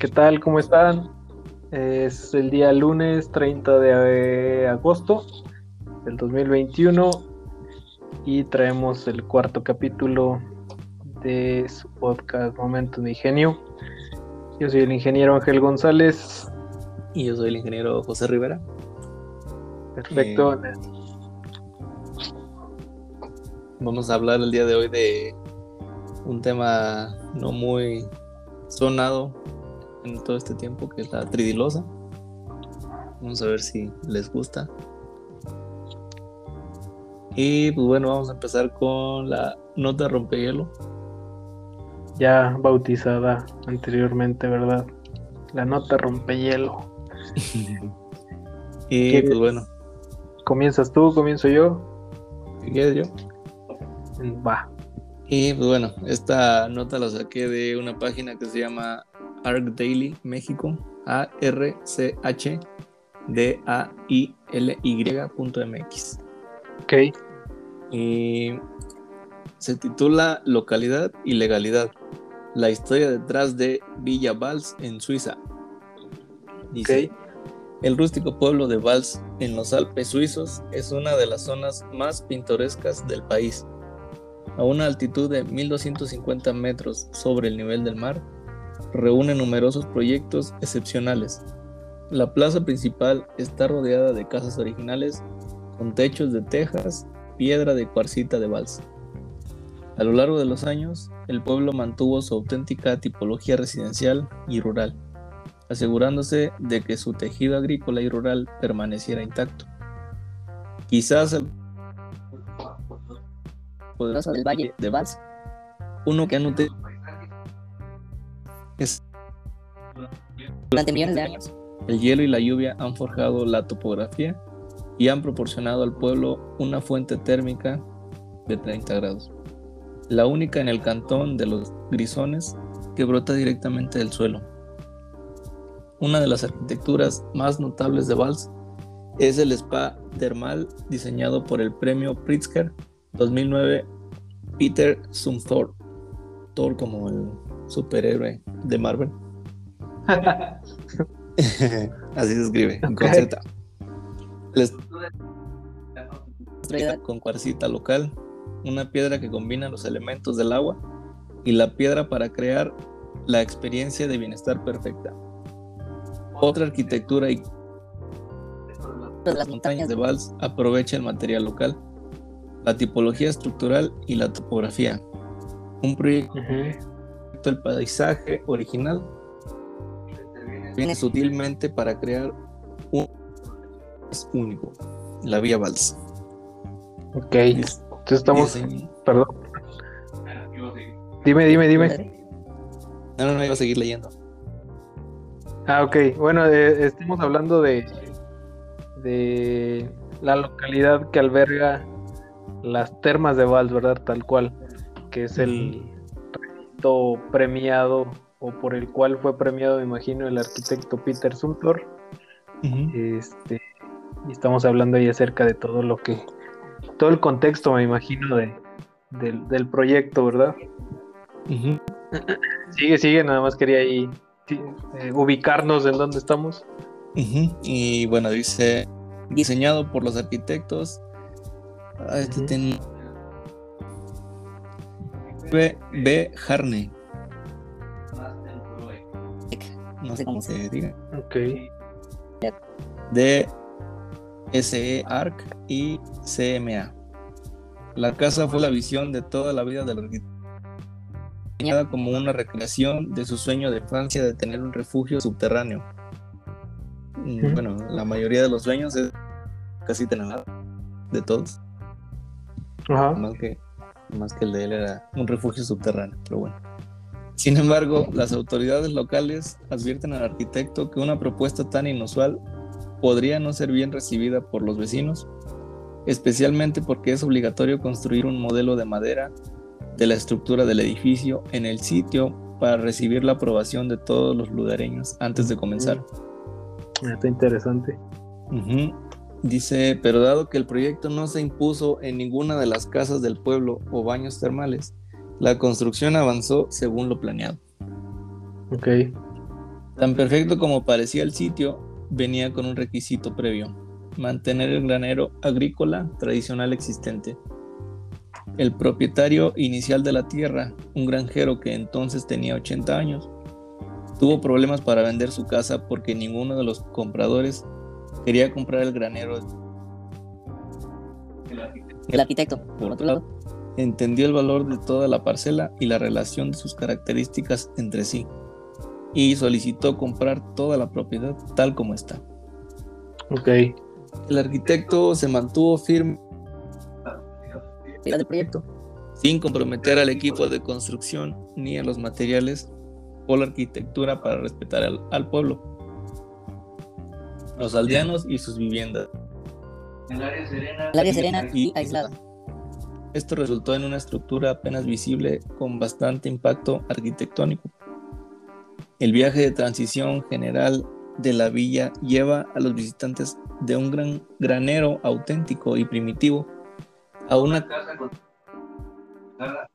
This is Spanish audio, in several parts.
¿Qué tal? ¿Cómo están? Es el día lunes 30 de agosto del 2021 y traemos el cuarto capítulo de su podcast Momentos de Ingenio. Yo soy el ingeniero Ángel González. Y yo soy el ingeniero José Rivera. Perfecto. Eh, vamos a hablar el día de hoy de un tema no muy sonado en todo este tiempo, que es la tridilosa. Vamos a ver si les gusta. Y pues bueno, vamos a empezar con la nota rompehielo. Ya bautizada anteriormente, ¿verdad? La nota rompehielo. y pues bueno. ¿Comienzas tú? ¿Comienzo yo? ¿Qué quieres yo? Va. Y pues bueno, esta nota la saqué de una página que se llama Arc Daily México, A-R-C-H-D-A-I-L-Y.mx. Ok. Y se titula Localidad y Legalidad. La historia detrás de Villa Vals en Suiza. Dice, El rústico pueblo de Vals en los Alpes suizos es una de las zonas más pintorescas del país. A una altitud de 1250 metros sobre el nivel del mar, reúne numerosos proyectos excepcionales. La plaza principal está rodeada de casas originales con techos de tejas, piedra de cuarcita de balsa. A lo largo de los años, el pueblo mantuvo su auténtica tipología residencial y rural, asegurándose de que su tejido agrícola y rural permaneciera intacto. Quizás el poderoso del valle de Vals, uno que ha nutrido es durante millones de años. El hielo y la lluvia han forjado la topografía y han proporcionado al pueblo una fuente térmica de 30 grados, la única en el cantón de los Grisones que brota directamente del suelo. Una de las arquitecturas más notables de Vals es el spa termal diseñado por el premio Pritzker 2009 Peter Zumthor, Thor como el superhéroe de Marvel. Así se escribe, con Z. con cuarcita local, una piedra que combina los elementos del agua y la piedra para crear la experiencia de bienestar perfecta. Otra arquitectura y las montañas de Vals aprovecha el material local, la tipología estructural y la topografía. Un proyecto el paisaje original viene sutilmente para crear un único, la Vía Vals. Ok, entonces estamos. Perdón. Dime, dime, dime. No, no, no, iba a seguir leyendo. Ah, ok. Bueno, eh, estamos hablando de, de la localidad que alberga las termas de Vals, ¿verdad? Tal cual, que es el, premiado o por el cual fue premiado, me imagino, el arquitecto Peter Sumter. Este, y estamos hablando ahí acerca de todo lo que, todo el contexto, me imagino, de, del, proyecto, ¿verdad? Sigue, sigue, nada más quería ahí eh, ubicarnos en dónde estamos. Y bueno, dice, diseñado por los arquitectos. Ah, este B. B. Harney. No sé cómo se diga. Ok. De SE ARC y CMA. La casa fue la visión de toda la vida del arquitecto como una recreación de su sueño de Francia de tener un refugio subterráneo. Mm, bueno, la mayoría de los sueños es casi tener de todos. Ajá. Más que más que el de él era un refugio subterráneo, pero bueno. Sin embargo, las autoridades locales advierten al arquitecto que una propuesta tan inusual podría no ser bien recibida por los vecinos, especialmente porque es obligatorio construir un modelo de madera de la estructura del edificio en el sitio para recibir la aprobación de todos los lugareños antes de comenzar. Está interesante. Dice, pero dado que el proyecto no se impuso en ninguna de las casas del pueblo o baños termales, la construcción avanzó según lo planeado. Ok. Tan perfecto como parecía el sitio, venía con un requisito previo, mantener el granero agrícola tradicional existente. El propietario inicial de la tierra, un granjero que entonces tenía 80 años, tuvo problemas para vender su casa porque ninguno de los compradores quería comprar el granero. El arquitecto, por otro lado, entendió el valor de toda la parcela y la relación de sus características entre sí, y solicitó comprar toda la propiedad tal como está. Ok. El arquitecto se mantuvo firme del proyecto, sin comprometer al equipo de construcción ni a los materiales o la arquitectura para respetar al, al pueblo, los aldeanos y sus viviendas. El área serena, el área serena y aislada. Esto resultó en una estructura apenas visible con bastante impacto arquitectónico. El viaje de transición general de la villa lleva a los visitantes de un gran granero auténtico y primitivo a una casa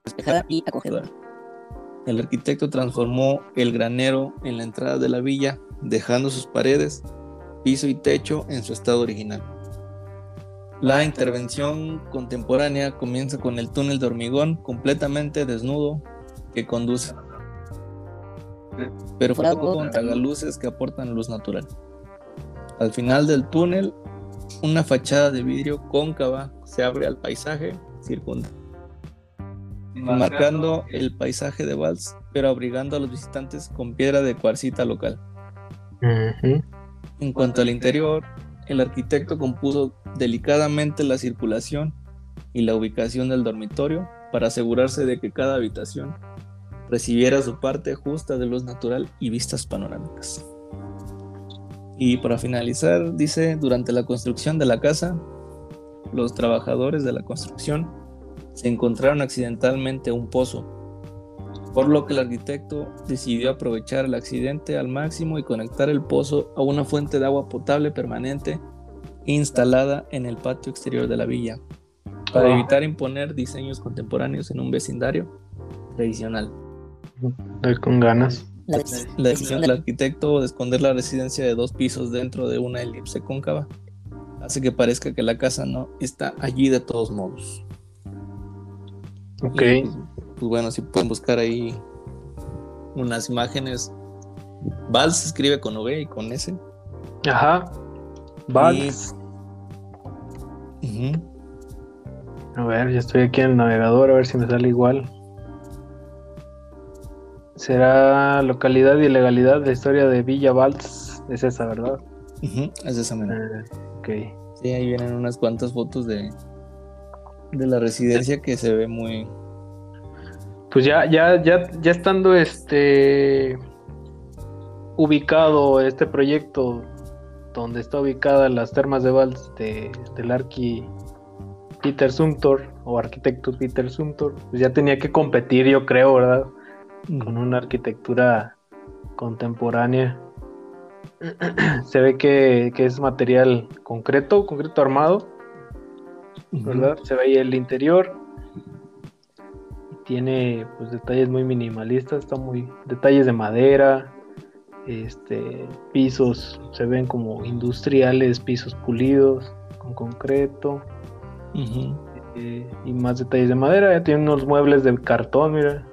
despejada y acogedora. El arquitecto transformó el granero en la entrada de la villa, dejando sus paredes, piso y techo en su estado original. La intervención contemporánea comienza con el túnel de hormigón completamente desnudo que conduce, pero fue con luces que aportan luz natural. Al final del túnel, una fachada de vidrio cóncava se abre al paisaje circundante, marcando el paisaje de Vals, pero abrigando a los visitantes con piedra de cuarcita local. En cuanto al interior, el arquitecto compuso delicadamente la circulación y la ubicación del dormitorio para asegurarse de que cada habitación recibiera su parte justa de luz natural y vistas panorámicas. Y para finalizar, dice, durante la construcción de la casa, los trabajadores de la construcción se encontraron accidentalmente un pozo, por lo que el arquitecto decidió aprovechar el accidente al máximo y conectar el pozo a una fuente de agua potable permanente instalada en el patio exterior de la villa, para evitar imponer diseños contemporáneos en un vecindario tradicional. Estoy con ganas. La, decisión del arquitecto de esconder la residencia de dos pisos dentro de una elipse cóncava hace que parezca que la casa no está allí de todos modos. Ok. Pues, bueno, si pueden buscar ahí unas imágenes. Val se escribe con V y con S. Ajá. Vals. A ver, ya estoy aquí en el navegador, a ver si me sale igual. Será localidad y legalidad de historia de Villa Valls. Es esa, ¿verdad? Es esa manera. Ah, ok. Sí, ahí vienen unas cuantas fotos de, de la residencia que se ve muy. Pues ya, ya, ya, ya estando este ubicado este proyecto donde está ubicada las termas de Valls de, del arqui Peter Sumter o arquitecto Peter Sumter, pues ya tenía que competir, yo creo, ¿verdad? con una arquitectura contemporánea. Se ve que, es material concreto, concreto armado, ¿verdad? Se ve ahí el interior. Tiene pues detalles muy minimalistas, está muy detalles de madera, este pisos se ven como industriales, pisos pulidos con concreto. Eh, y más detalles de madera, ya tiene unos muebles de cartón, mira,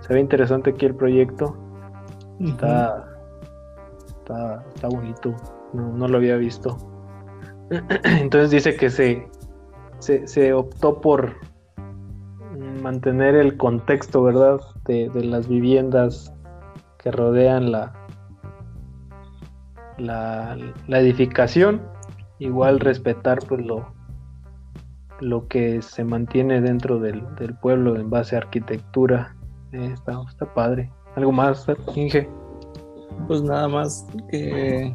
se ve interesante aquí el proyecto. Está, está, bonito. No, lo había visto. Entonces dice que se, se, optó por mantener el contexto, ¿verdad? De, las viviendas que rodean la, la, edificación. Igual respetar pues lo, lo que se mantiene dentro del, del pueblo en base a arquitectura está, está padre. ¿Algo más, Inge? Pues nada más que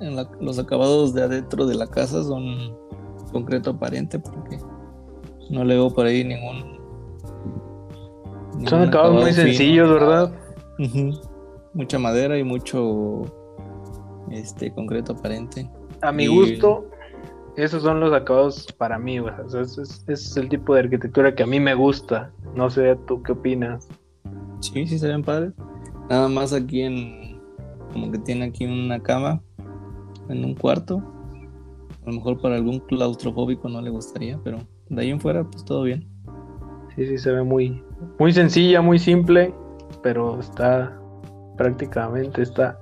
en los acabados de adentro de la casa son concreto aparente porque no le veo por ahí ningún... son acabados muy sencillos, ¿verdad? Mucha madera y mucho este concreto aparente. A mi gusto, esos son los acabados para mí, ese, es, el tipo de arquitectura que a mí me gusta. No sé, ¿tú qué opinas? Sí, sí, serían padres. Nada más aquí en, como que tiene aquí una cama en un cuarto. A lo mejor para algún claustrofóbico no le gustaría, pero de ahí en fuera, pues todo bien. Sí, sí, se ve muy, muy sencilla, muy simple, pero está prácticamente está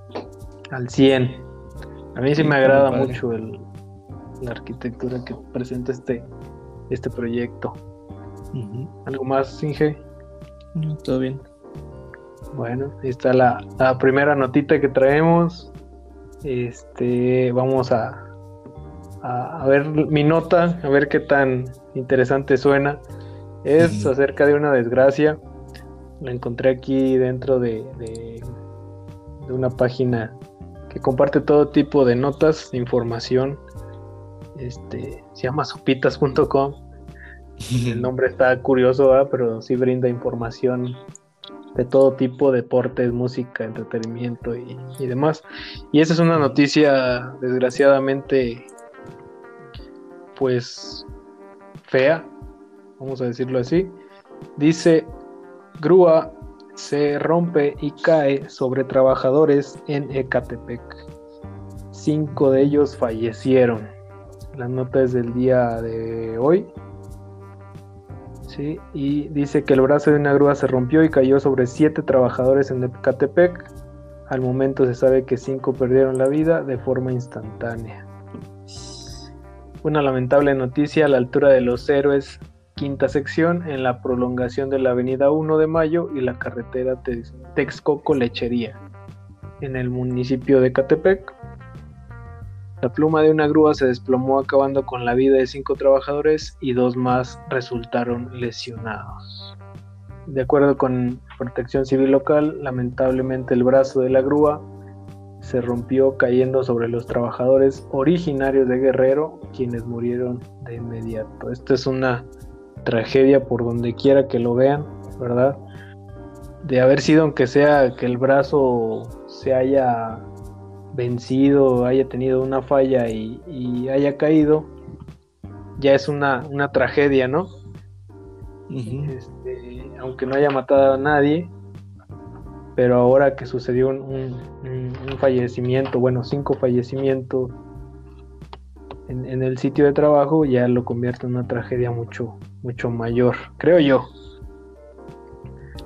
al 100. A mí sí, me agrada mucho el, la arquitectura que presenta este, este proyecto. ¿Algo más, Inge? todo bien. Bueno, ahí está la, la, primera notita que traemos. Este, vamos a, a, ver mi nota, a ver qué tan interesante suena. Es acerca de una desgracia. La encontré aquí dentro de, de, de una página que comparte todo tipo de notas, de información. Este, se llama sopitas.com. El nombre está curioso, pero sí brinda información de todo tipo, deportes, música, entretenimiento y, y, demás. Y esa es una noticia desgraciadamente, pues, fea, vamos a decirlo así. Dice, grúa se rompe y cae sobre trabajadores en Ecatepec. Cinco de ellos fallecieron. La nota es del día de hoy. Sí, y dice que el brazo de una grúa se rompió y cayó sobre siete trabajadores en Ecatepec. Al momento se sabe que cinco perdieron la vida de forma instantánea. Una lamentable noticia a la altura de los héroes quinta sección en la prolongación de la avenida 1 de Mayo y la carretera Texcoco Lechería, en el municipio de Catepec. La pluma de una grúa se desplomó acabando con la vida de cinco trabajadores y dos más resultaron lesionados. De acuerdo con Protección Civil Local, lamentablemente el brazo de la grúa se rompió cayendo sobre los trabajadores originarios de Guerrero, quienes murieron de inmediato. Esta es una tragedia por donde quiera que lo vean, ¿verdad? De haber sido, aunque sea que el brazo se haya vencido, haya tenido una falla y, haya caído, ya es una, una tragedia, ¿no? Este, aunque no haya matado a nadie, pero ahora que sucedió un, un fallecimiento, bueno, cinco fallecimientos en, el sitio de trabajo ya lo convierte en una tragedia mucho, mucho mayor, creo yo.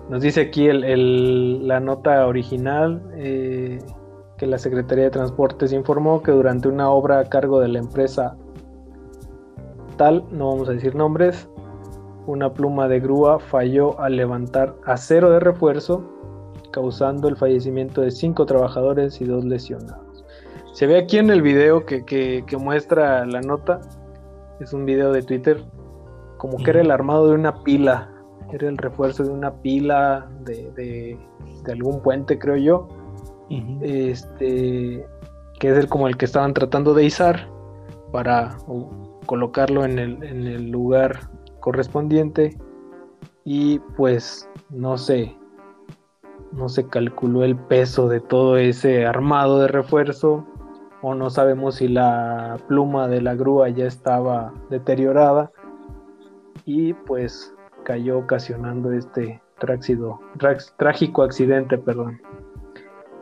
Nos dice aquí el, la nota original eh, que la Secretaría de Transportes informó que durante una obra a cargo de la empresa tal, no vamos a decir nombres, una pluma de grúa falló al levantar acero de refuerzo, causando el fallecimiento de cinco trabajadores y dos lesionados. Se ve aquí en el video que, muestra la nota, es un video de Twitter, como que era el armado de una pila, era el refuerzo de una pila de, algún puente, creo yo, este, que es el, como el que estaban tratando de izar para colocarlo en el, en el lugar correspondiente. Y pues no sé, no se calculó el peso de todo ese armado de refuerzo o no sabemos si la pluma de la grúa ya estaba deteriorada y pues cayó ocasionando este trágico accidente, perdón.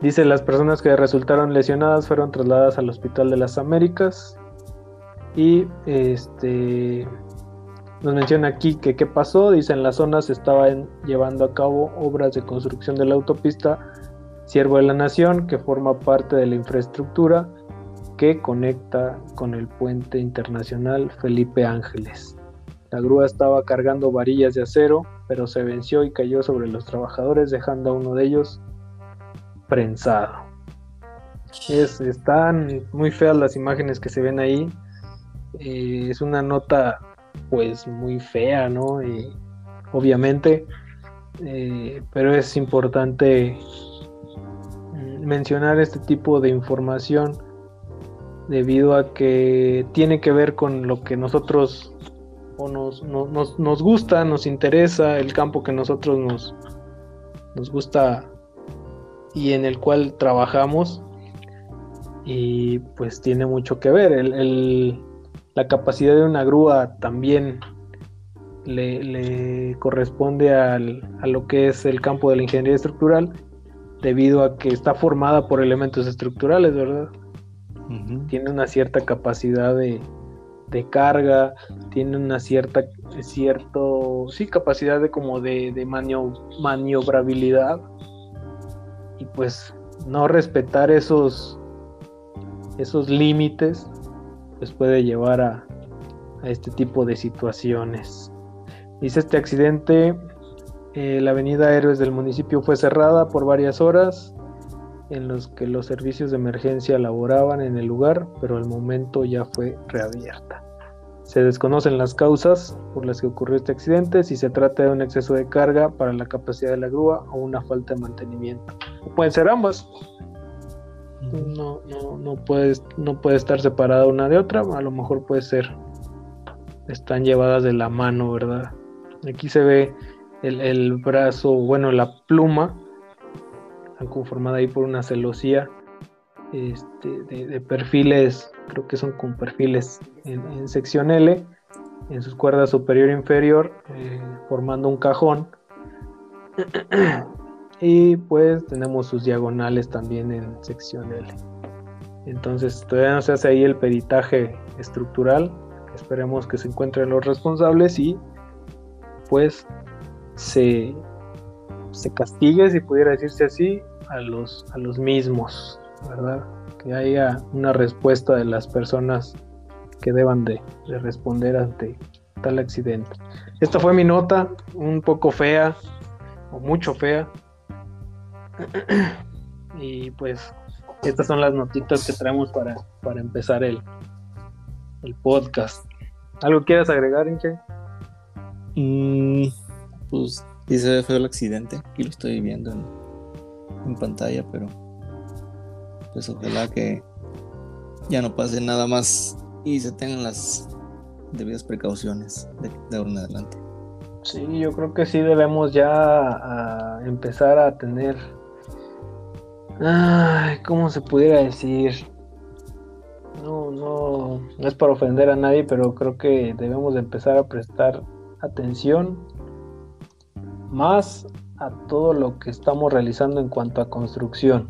Dice las personas que resultaron lesionadas fueron trasladadas al Hospital de las Américas y este nos menciona aquí que qué pasó, dice en la zona se estaban llevando a cabo obras de construcción de la autopista Siervo de la Nación que forma parte de la infraestructura que conecta con el puente internacional Felipe Ángeles. La grúa estaba cargando varillas de acero, pero se venció y cayó sobre los trabajadores, dejando a uno de ellos prensado. Es, están muy feas las imágenes que se ven ahí. Eh, es una nota, pues, muy fea, ¿no? obviamente, eh, pero es importante mm, mencionar este tipo de información debido a que tiene que ver con lo que nosotros o nos, nos, gusta, nos interesa, el campo que nosotros nos, nos gusta y en el cual trabajamos y pues tiene mucho que ver. El, la capacidad de una grúa también le, corresponde al, a lo que es el campo de la ingeniería estructural debido a que está formada por elementos estructurales, ¿verdad? Tiene una cierta capacidad de, carga, tiene una cierta, cierto, sí, capacidad de como de, de maniobrabilidad. Y pues no respetar esos, esos límites, pues puede llevar a, a este tipo de situaciones. Dice este accidente, eh, la avenida Héroes del municipio fue cerrada por varias horas en los que los servicios de emergencia laboraban en el lugar, pero al momento ya fue reabierta. Se desconocen las causas por las que ocurrió este accidente, si se trata de un exceso de carga para la capacidad de la grúa o una falta de mantenimiento. pueden ser ambas. No, no, no, puede, no puede estar separada una de otra, a lo mejor puede ser. Están llevadas de la mano, ¿verdad? Aquí se ve el, brazo, bueno, la pluma, conformada ahí por una celosía este, de, perfiles, creo que son con perfiles en, sección L, en sus cuerdas superior e inferior, eh, formando un cajón. y pues tenemos sus diagonales también en sección L. Entonces todavía no se hace ahí el peritaje estructural. Esperemos que se encuentren los responsables y pues se, se castigue, si pudiera decirse así, a los, a los mismos, ¿verdad? Que haya una respuesta de las personas que deban de, responder ante tal accidente. Esta fue mi nota, un poco fea, o mucho fea. y pues estas son las notitas que traemos para, para empezar el, el podcast. ¿Algo quieras agregar, Inge? Mm, pues dice fue el accidente. Aquí lo estoy viendo en, pantalla, pero pues ojalá que ya no pase nada más y se tengan las debidas precauciones de, ahora en adelante. Sí, yo creo que sí debemos ya empezar a tener, ay, ¿cómo se pudiera decir? No, no, no es para ofender a nadie, pero creo que debemos de empezar a prestar atención más a todo lo que estamos realizando en cuanto a construcción.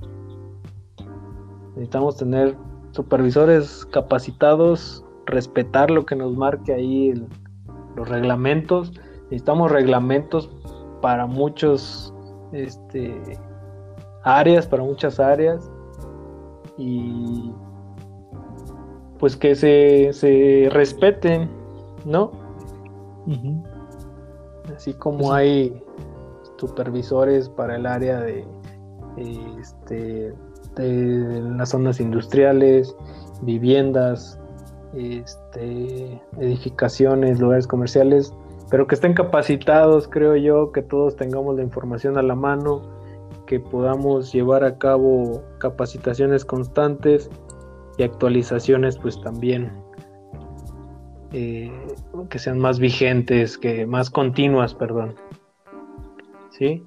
Necesitamos tener supervisores capacitados, respetar lo que nos marque ahí los reglamentos. Necesitamos reglamentos para muchos este, áreas, para muchas áreas. Y pues que se, se respeten, ¿no? Así como pues hay supervisores para el área de, este, de las zonas industriales, viviendas, este, edificaciones, lugares comerciales, pero que estén capacitados, creo yo, que todos tengamos la información a la mano, que podamos llevar a cabo capacitaciones constantes y actualizaciones pues también eh, que sean más vigentes, que más continuas, perdón. ¿Sí?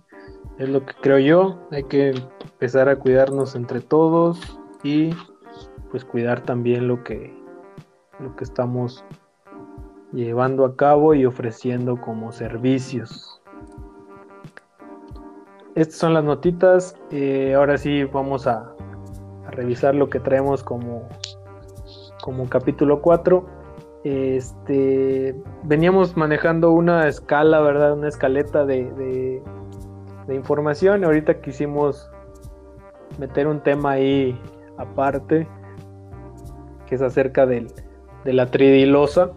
Es lo que creo yo. Hay que empezar a cuidarnos entre todos y pues cuidar también lo que, lo que estamos llevando a cabo y ofreciendo como servicios. Estas son las notitas. Eh, ahora sí vamos a, revisar lo que traemos como, como capítulo 4 este, veníamos manejando una escala, ¿verdad? Una escaleta de, de, información. Ahorita quisimos meter un tema ahí aparte, que es acerca del, de la tridilosa.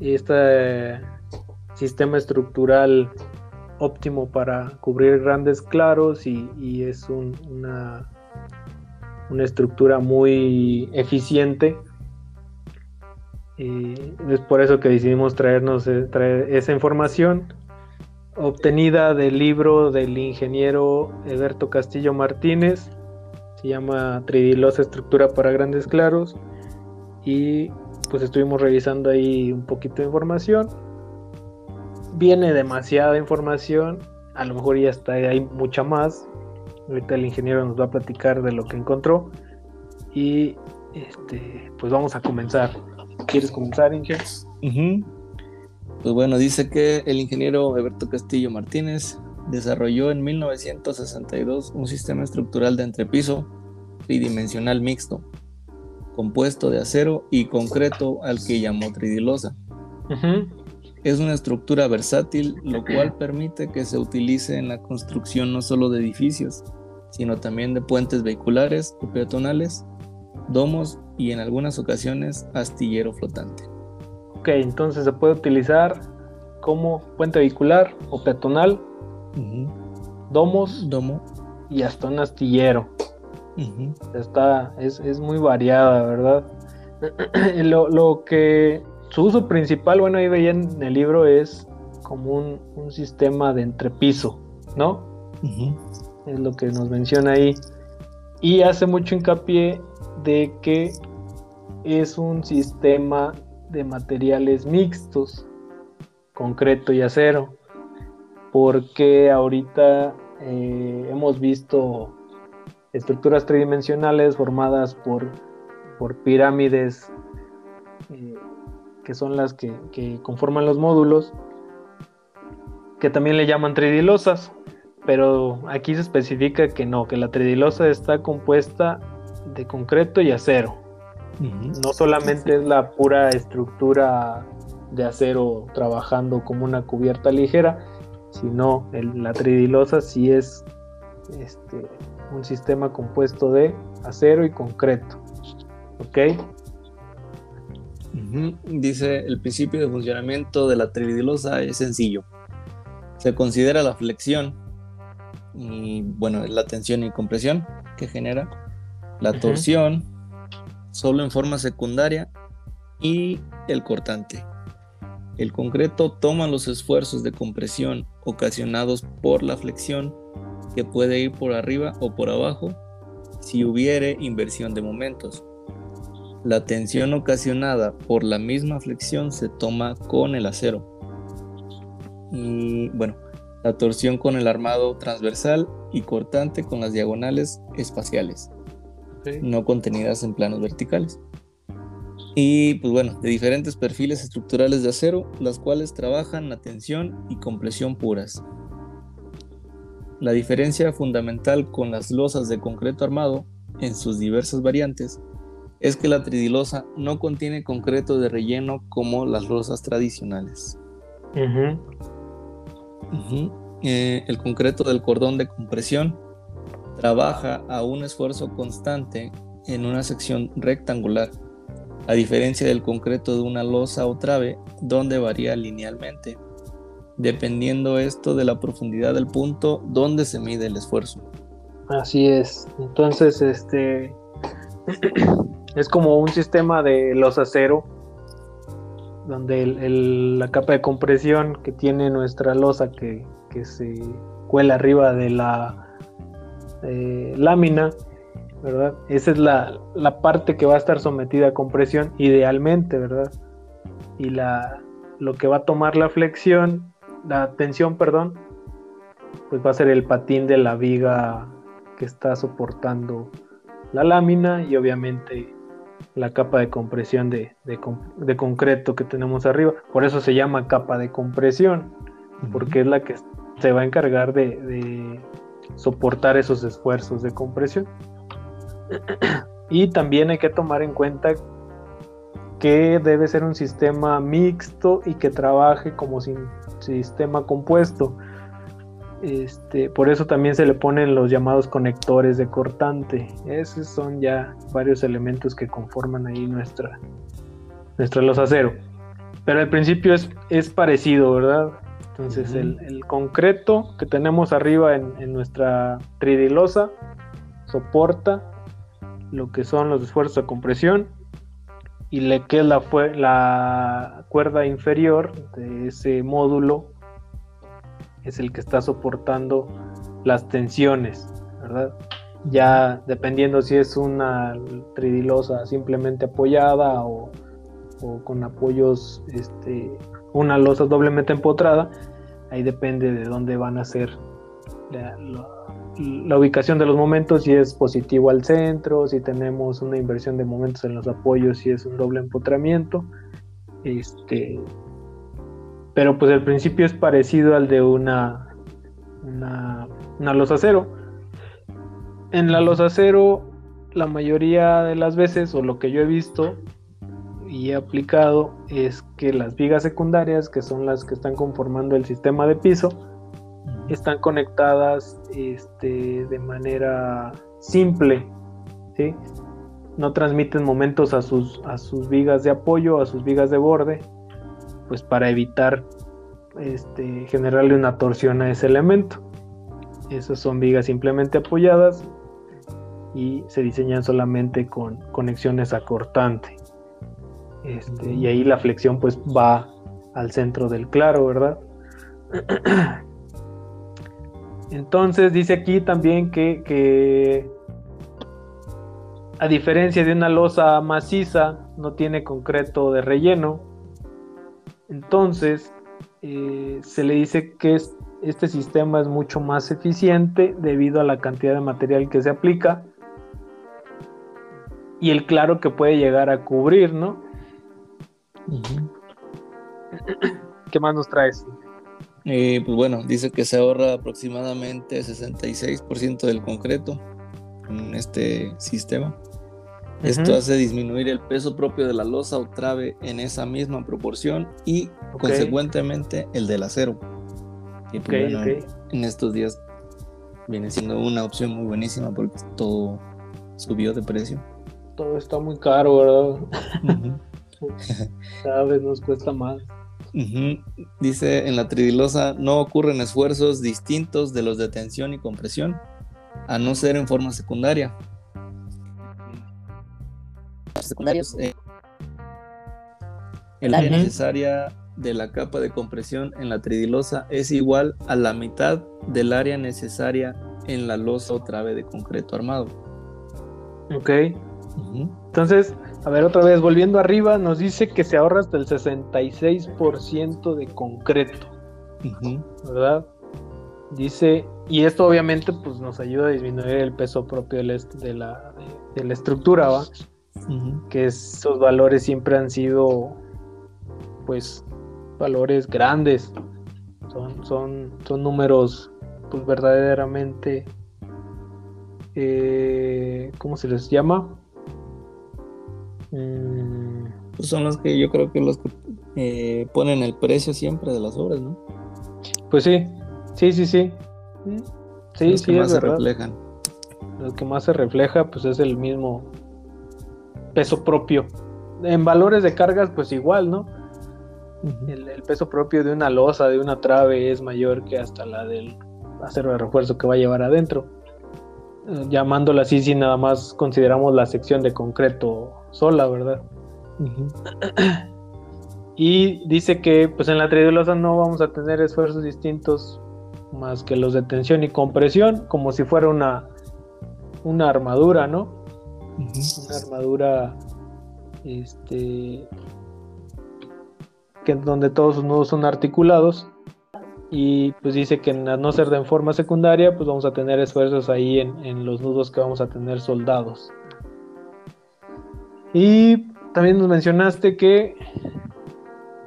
Este sistema estructural óptimo para cubrir grandes claros y, es una, una estructura muy eficiente y es por eso que decidimos traernos eh, traer esa información obtenida del libro del ingeniero Eberto Castillo Martínez. Se llama Tridilosa Estructura para Grandes Claros. Y pues estuvimos revisando ahí un poquito de información. Viene demasiada información. A lo mejor ya está, hay mucha más. Ahorita el ingeniero nos va a platicar de lo que encontró. Y este, pues vamos a comenzar. ¿Quieres comenzar, Inge? Pues bueno, dice que el ingeniero Eberto Castillo Martínez desarrolló en 1962 un sistema estructural de entrepiso tridimensional mixto, compuesto de acero y concreto al que llamó tridilosa. Es una estructura versátil, lo cual permite que se utilice en la construcción no solo de edificios, sino también de puentes vehiculares o peatonales, domos y en algunas ocasiones astillero flotante. Ok, entonces se puede utilizar como puente vehicular o peatonal, domos, domo y hasta un astillero. Está, es, muy variada, ¿verdad? lo, que su uso principal, bueno, ahí veía en el libro, es como un, sistema de entrepiso, ¿no? Es lo que nos menciona ahí. Y hace mucho hincapié de que es un sistema de materiales mixtos, concreto y acero, porque ahorita eh, hemos visto estructuras tridimensionales formadas por, por pirámides eh, que son las que, conforman los módulos, que también le llaman tridilosas, pero aquí se especifica que no, que la tridilosa está compuesta de concreto y acero. No solamente es la pura estructura de acero trabajando como una cubierta ligera, sino la tridilosa sí es este, un sistema compuesto de acero y concreto. ¿Ok? Dice, el principio de funcionamiento de la tridilosa es sencillo. Se considera la flexión y, bueno, la tensión y compresión que genera, la torsión solo en forma secundaria y el cortante. El concreto toma los esfuerzos de compresión ocasionados por la flexión que puede ir por arriba o por abajo si hubiere inversión de momentos. La tensión ocasionada por la misma flexión se toma con el acero. Y bueno, la torsión con el armado transversal y cortante con las diagonales espaciales, no contenidas en planos verticales. Y pues bueno, de diferentes perfiles estructurales de acero, las cuales trabajan la tensión y compresión puras. La diferencia fundamental con las losas de concreto armado, en sus diversas variantes, es que la tridilosa no contiene concreto de relleno como las losas tradicionales. Eh, el concreto del cordón de compresión trabaja a un esfuerzo constante en una sección rectangular, a diferencia del concreto de una losa o trave, donde varía linealmente dependiendo esto de la profundidad del punto donde se mide el esfuerzo. Así es. Entonces, este es como un sistema de los acero, donde la capa de compresión que tiene nuestra losa que, se cuela arriba de la eh, lámina, ¿verdad? Esa es la, la, parte que va a estar sometida a compresión idealmente, ¿verdad? Y la, lo que va a tomar la flexión la tensión, perdón, pues va a ser el patín de la viga que está soportando la lámina y obviamente la capa de compresión de, concreto que tenemos arriba. Por eso se llama capa de compresión, porque es la que se va a encargar de, de soportar esos esfuerzos de compresión. y también hay que tomar en cuenta que debe ser un sistema mixto y que trabaje como sistema compuesto. Este, por eso también se le ponen los llamados conectores de cortante. Esos son ya varios elementos que conforman ahí nuestra, nuestra los acero. Pero al principio es, es parecido, ¿verdad? Entonces el, concreto que tenemos arriba en, en nuestra tridilosa soporta lo que son los esfuerzos de compresión y le queda la, la cuerda inferior de ese módulo es el que está soportando las tensiones, ¿verdad? Ya dependiendo si es una tridilosa simplemente apoyada o, con apoyos, este, una losa doblemente empotrada, ahí depende de dónde van a ser la, ubicación de los momentos, si es positivo al centro, si tenemos una inversión de momentos en los apoyos, si es un doble empotramiento. Este, pero pues el principio es parecido al de una una, una losa cero. En la losa cero, la mayoría de las veces, o lo que yo he visto y he aplicado, es que las vigas secundarias, que son las que están conformando el sistema de piso, están conectadas este, de manera simple, ¿sí? no transmiten momentos a sus, a sus vigas de apoyo, a sus vigas de borde, pues para evitar este, generarle una torsión a ese elemento. Esas son vigas simplemente apoyadas y se diseñan solamente con conexiones a cortante. Este, y ahí la flexión pues va al centro del claro, ¿verdad? Entonces dice aquí también que, a diferencia de una losa maciza, no tiene concreto de relleno. Entonces eh, se le dice que este sistema es mucho más eficiente debido a la cantidad de material que se aplica y el claro que puede llegar a cubrir, ¿no? ¿Qué más nos traes? Eh, pues bueno, dice que se ahorra aproximadamente 66% del concreto en este sistema. Esto hace disminuir el peso propio de la losa o trave en esa misma proporción y consecuentemente el del acero. Y pues, En, estos días viene siendo una opción muy buenísima porque todo subió de precio. Todo está muy caro, ¿verdad? Cada vez nos cuesta más. Dice en la tridilosa no ocurren esfuerzos distintos de los de tensión y compresión, a no ser en forma secundaria secundarios, eh, el área necesaria de la capa de compresión en la tridilosa es igual a la mitad del área necesaria en la losa o trave de concreto armado. Ok. Entonces, a ver, otra vez, volviendo arriba, nos dice que se ahorra hasta el 66% de concreto. ¿Verdad? Dice, y esto obviamente pues nos ayuda a disminuir el peso propio de la, de la estructura, ¿va? que esos valores siempre han sido, pues, valores grandes, son, son, son números, pues, verdaderamente, eh, ¿cómo se les llama? Mm. Pues son los que yo creo que los que eh, ponen el precio siempre de las obras, ¿no? Pues sí, sí, sí, sí. Sí, los que más se reflejan. Lo que más se refleja, pues es el mismo peso propio. En valores de cargas, pues igual, ¿no? el, peso propio de una losa, de una trave, es mayor que hasta la del acero de refuerzo que va a llevar adentro. Llamándola así, si nada más consideramos la sección de concreto sola, ¿verdad? y dice que pues en la tridilosa no vamos a tener esfuerzos distintos más que los de tensión y compresión, como si fuera una, una armadura, ¿no? una armadura este que donde todos sus nudos son articulados y pues dice que a no ser de en forma secundaria pues vamos a tener esfuerzos ahí en, los nudos que vamos a tener soldados. Y también nos mencionaste que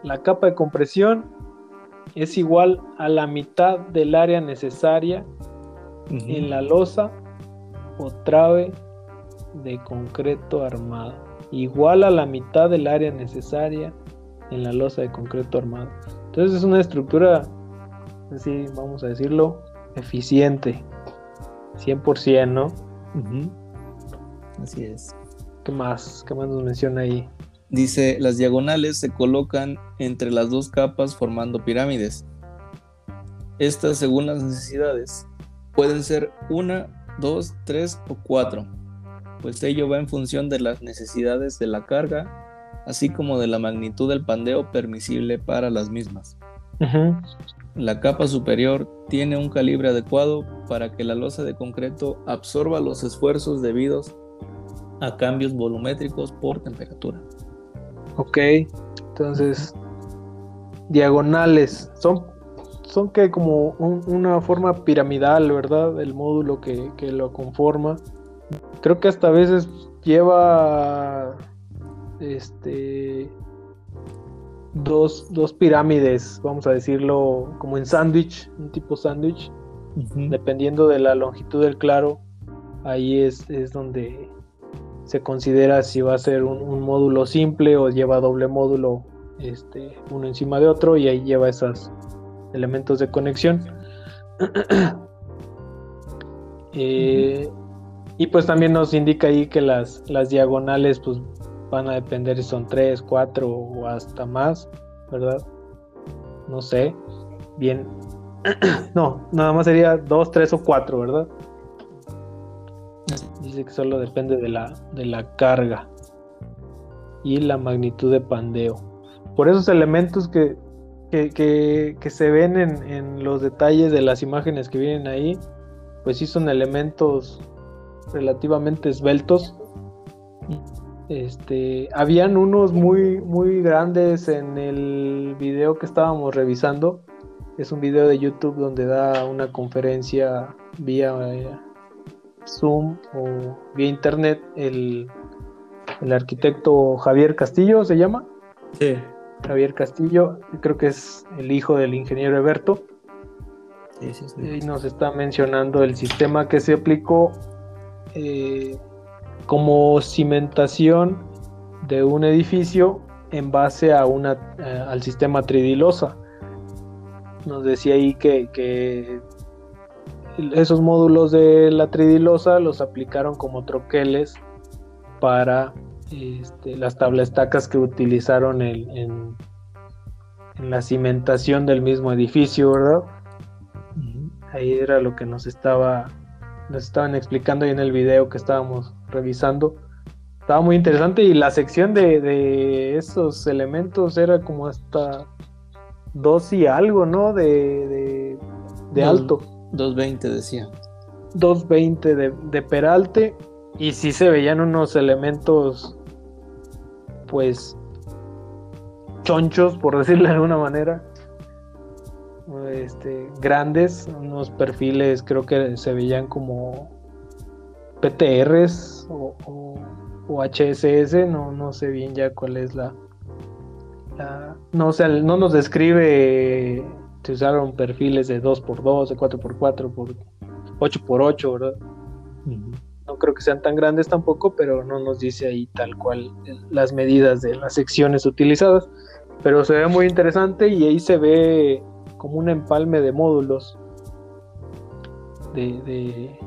la capa de compresión es igual a la mitad del área necesaria en la losa o trave de concreto armado, igual a la mitad del área necesaria en la losa de concreto armado. Entonces es una estructura, así vamos a decirlo, eficiente, 100%, ¿no? Así es. ¿Qué más? ¿Qué más nos menciona ahí? Dice, las diagonales se colocan entre las dos capas formando pirámides. Estas, según las necesidades, pueden ser una, dos, tres o cuatro pues ello va en función de las necesidades de la carga, así como de la magnitud del pandeo permisible para las mismas. La capa superior tiene un calibre adecuado para que la losa de concreto absorba los esfuerzos debidos a cambios volumétricos por temperatura. Ok, entonces diagonales son son que como una forma piramidal, ¿verdad? El módulo que, que lo conforma creo que hasta a veces lleva este dos, pirámides, vamos a decirlo, como en sándwich, un tipo sándwich, Dependiendo de la longitud del claro, ahí es, es donde se considera si va a ser un, módulo simple o lleva doble módulo este, uno encima de otro y ahí lleva esos elementos de conexión. Eh, y pues también nos indica ahí que las, las diagonales pues van a depender si son 3, 4 o hasta más, ¿verdad? No sé. Bien. no, nada más sería 2, 3 o 4, ¿verdad? Dice que solo depende de la, de la carga y la magnitud de pandeo. Por esos elementos que, que, se ven en, los detalles de las imágenes que vienen ahí, pues sí son elementos relativamente esbeltos. Este, habían unos muy, muy grandes en el video que estábamos revisando. Es un video de YouTube donde da una conferencia vía eh, Zoom o vía internet el, el arquitecto Javier Castillo, ¿se llama? Sí. Javier Castillo, creo que es el hijo del ingeniero Eberto. Sí, sí, sí. Y nos está mencionando el sistema que se aplicó eh, como cimentación de un edificio en base a una, eh, al sistema tridilosa. Nos decía ahí que, que esos módulos de la tridilosa los aplicaron como troqueles para este, las tablas que utilizaron en, en, la cimentación del mismo edificio, ¿verdad? Ahí era lo que nos estaba nos estaban explicando ahí en el video que estábamos revisando. Estaba muy interesante y la sección de, esos elementos era como hasta dos y algo, ¿no? De, de alto. 220 decía. 220 de, de peralte y sí se veían unos elementos pues chonchos por decirlo de alguna manera este, grandes unos perfiles creo que se veían como PTRs o, HSS no, no sé bien ya cuál es la, no, sé no nos describe se usaron perfiles de 2x2, de 4x4, por 8x8, ¿verdad? No creo que sean tan grandes tampoco, pero no nos dice ahí tal cual las medidas de las secciones utilizadas. Pero se ve muy interesante y ahí se ve como un empalme de módulos de,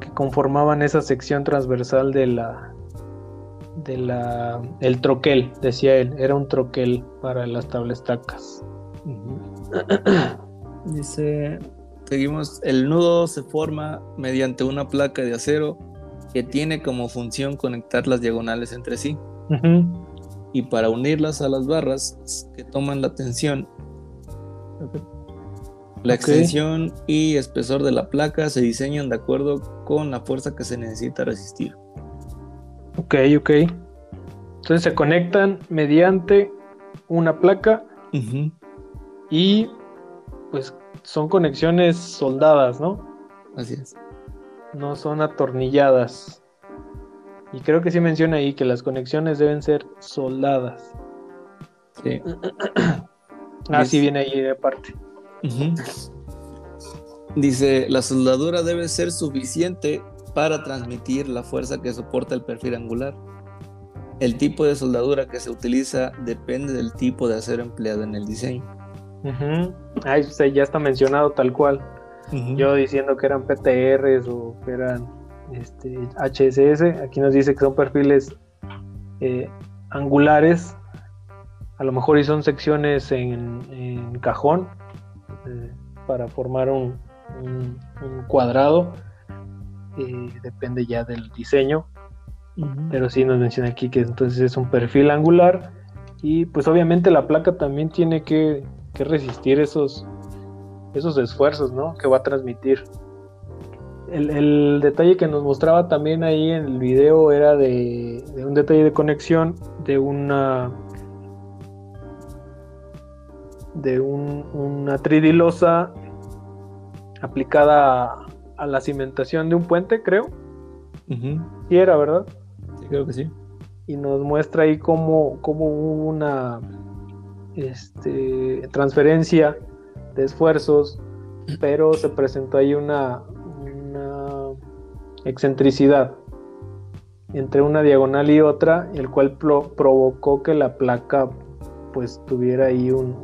que conformaban esa sección transversal de la de la el troquel, decía él, era un troquel para las tablestacas. Dice, seguimos, el nudo se forma mediante una placa de acero que tiene como función conectar las diagonales entre sí. Y para unirlas a las barras que toman la tensión, la extensión y espesor de la placa se diseñan de acuerdo con la fuerza que se necesita resistir. Ok, ok. Entonces se conectan mediante una placa y pues son conexiones soldadas, ¿no? Así es. No son atornilladas. Y creo que sí menciona ahí que las conexiones deben ser soldadas. Sí. ah, sí viene ahí de parte. Dice, la soldadura debe ser suficiente para transmitir la fuerza que soporta el perfil angular. El tipo de soldadura que se utiliza depende del tipo de acero empleado en el diseño. Ahí ya está mencionado tal cual. Yo diciendo que eran PTRs o que eran este, HSS. Aquí nos dice que son perfiles eh, angulares. A lo mejor y son secciones en, cajón eh, para formar un, cuadrado. Eh, depende ya del diseño. Pero sí nos menciona aquí que entonces es un perfil angular. Y pues obviamente la placa también tiene que que resistir esos, esos esfuerzos, ¿no? Que va a transmitir. El, detalle que nos mostraba también ahí en el video era de, un detalle de conexión de una de una tridilosa aplicada a, la cimentación de un puente, creo. Sí era, ¿verdad? Sí, creo que sí. Y nos muestra ahí cómo, cómo hubo una este, transferencia de esfuerzos pero se presentó ahí una, una excentricidad entre una diagonal y otra, el cual provocó que la placa pues tuviera ahí un,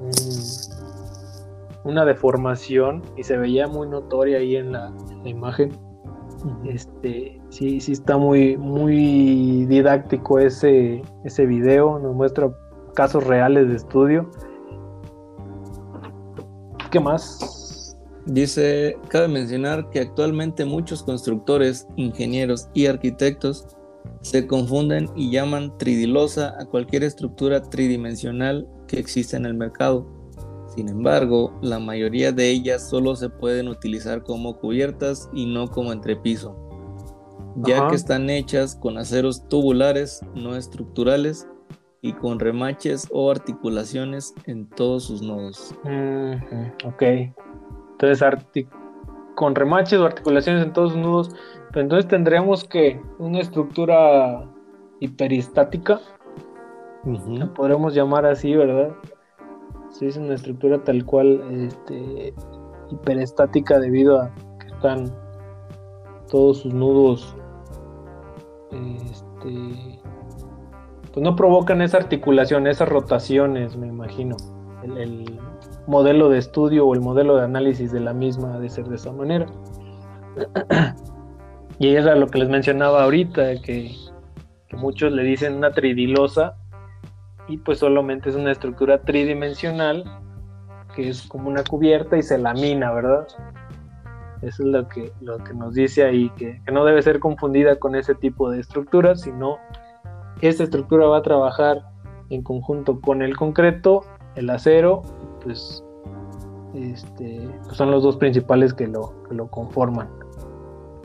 una deformación y se veía muy notoria ahí en la, imagen. Este, sí, sí está muy, muy didáctico ese, ese video, nos muestra casos reales de estudio. ¿Qué más? Dice, cabe mencionar que actualmente muchos constructores, ingenieros y arquitectos se confunden y llaman tridilosa a cualquier estructura tridimensional que existe en el mercado. Sin embargo, la mayoría de ellas solo se pueden utilizar como cubiertas y no como entrepiso, ya que están hechas con aceros tubulares no estructurales y con remaches o articulaciones en todos sus nodos. ok. Entonces, con remaches o articulaciones en todos sus nodos, entonces tendríamos que una estructura hiperistática, la podremos llamar así, ¿verdad? Sí, es una estructura tal cual este, hiperestática debido a que están todos sus nudos este, pues no provocan esa articulación, esas rotaciones, me imagino. El, el, modelo de estudio o el modelo de análisis de la misma ha de ser de esa manera. Y era lo que les mencionaba ahorita, que, muchos le dicen una tridilosa y pues solamente es una estructura tridimensional que es como una cubierta y se lamina, ¿verdad? Eso es lo que, lo que nos dice ahí, que, no debe ser confundida con ese tipo de estructuras, sino esta estructura va a trabajar en conjunto con el concreto, el acero, pues, este, pues son los dos principales que lo, que lo conforman,